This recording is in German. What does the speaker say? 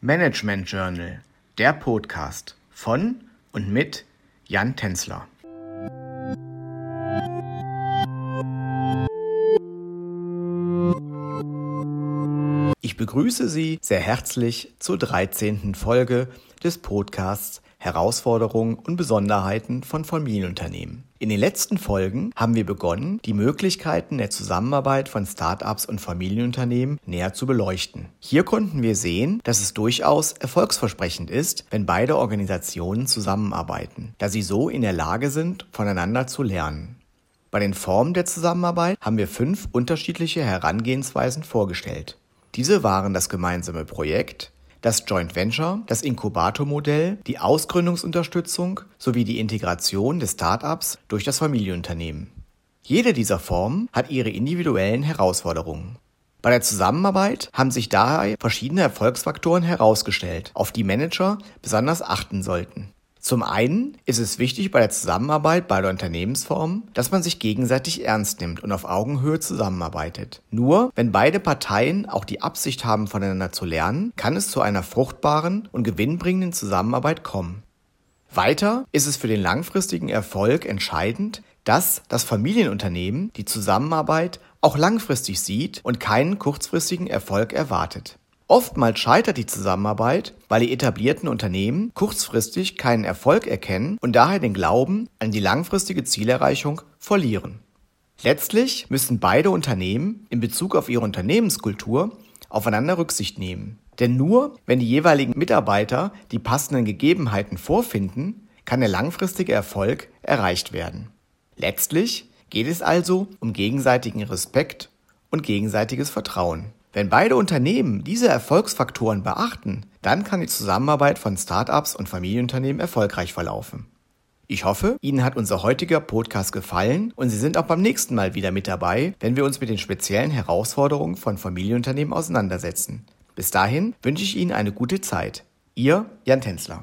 Management Journal, der Podcast von und mit Jan Tenzler. Ich begrüße Sie sehr herzlich zur 13. Folge des Podcasts Herausforderungen und Besonderheiten von Familienunternehmen. In den letzten Folgen haben wir begonnen, die Möglichkeiten der Zusammenarbeit von Startups und Familienunternehmen näher zu beleuchten. Hier konnten wir sehen, dass es durchaus erfolgsversprechend ist, wenn beide Organisationen zusammenarbeiten, da sie so in der Lage sind, voneinander zu lernen. Bei den Formen der Zusammenarbeit haben wir fünf unterschiedliche Herangehensweisen vorgestellt. Diese waren das gemeinsame Projekt, das Joint Venture, das Inkubatormodell, die Ausgründungsunterstützung sowie die Integration des Startups durch das Familienunternehmen. Jede dieser Formen hat ihre individuellen Herausforderungen. Bei der Zusammenarbeit haben sich daher verschiedene Erfolgsfaktoren herausgestellt, auf die Manager besonders achten sollten. Zum einen ist es wichtig bei der Zusammenarbeit beider Unternehmensformen, dass man sich gegenseitig ernst nimmt und auf Augenhöhe zusammenarbeitet. Nur wenn beide Parteien auch die Absicht haben, voneinander zu lernen, kann es zu einer fruchtbaren und gewinnbringenden Zusammenarbeit kommen. Weiter ist es für den langfristigen Erfolg entscheidend, dass das Familienunternehmen die Zusammenarbeit auch langfristig sieht und keinen kurzfristigen Erfolg erwartet. Oftmals scheitert die Zusammenarbeit, weil die etablierten Unternehmen kurzfristig keinen Erfolg erkennen und daher den Glauben an die langfristige Zielerreichung verlieren. Letztlich müssen beide Unternehmen in Bezug auf ihre Unternehmenskultur aufeinander Rücksicht nehmen. Denn nur wenn die jeweiligen Mitarbeiter die passenden Gegebenheiten vorfinden, kann der langfristige Erfolg erreicht werden. Letztlich geht es also um gegenseitigen Respekt und gegenseitiges Vertrauen. Wenn beide Unternehmen diese Erfolgsfaktoren beachten, dann kann die Zusammenarbeit von Startups und Familienunternehmen erfolgreich verlaufen. Ich hoffe, Ihnen hat unser heutiger Podcast gefallen und Sie sind auch beim nächsten Mal wieder mit dabei, wenn wir uns mit den speziellen Herausforderungen von Familienunternehmen auseinandersetzen. Bis dahin wünsche ich Ihnen eine gute Zeit. Ihr Jan Tänzler.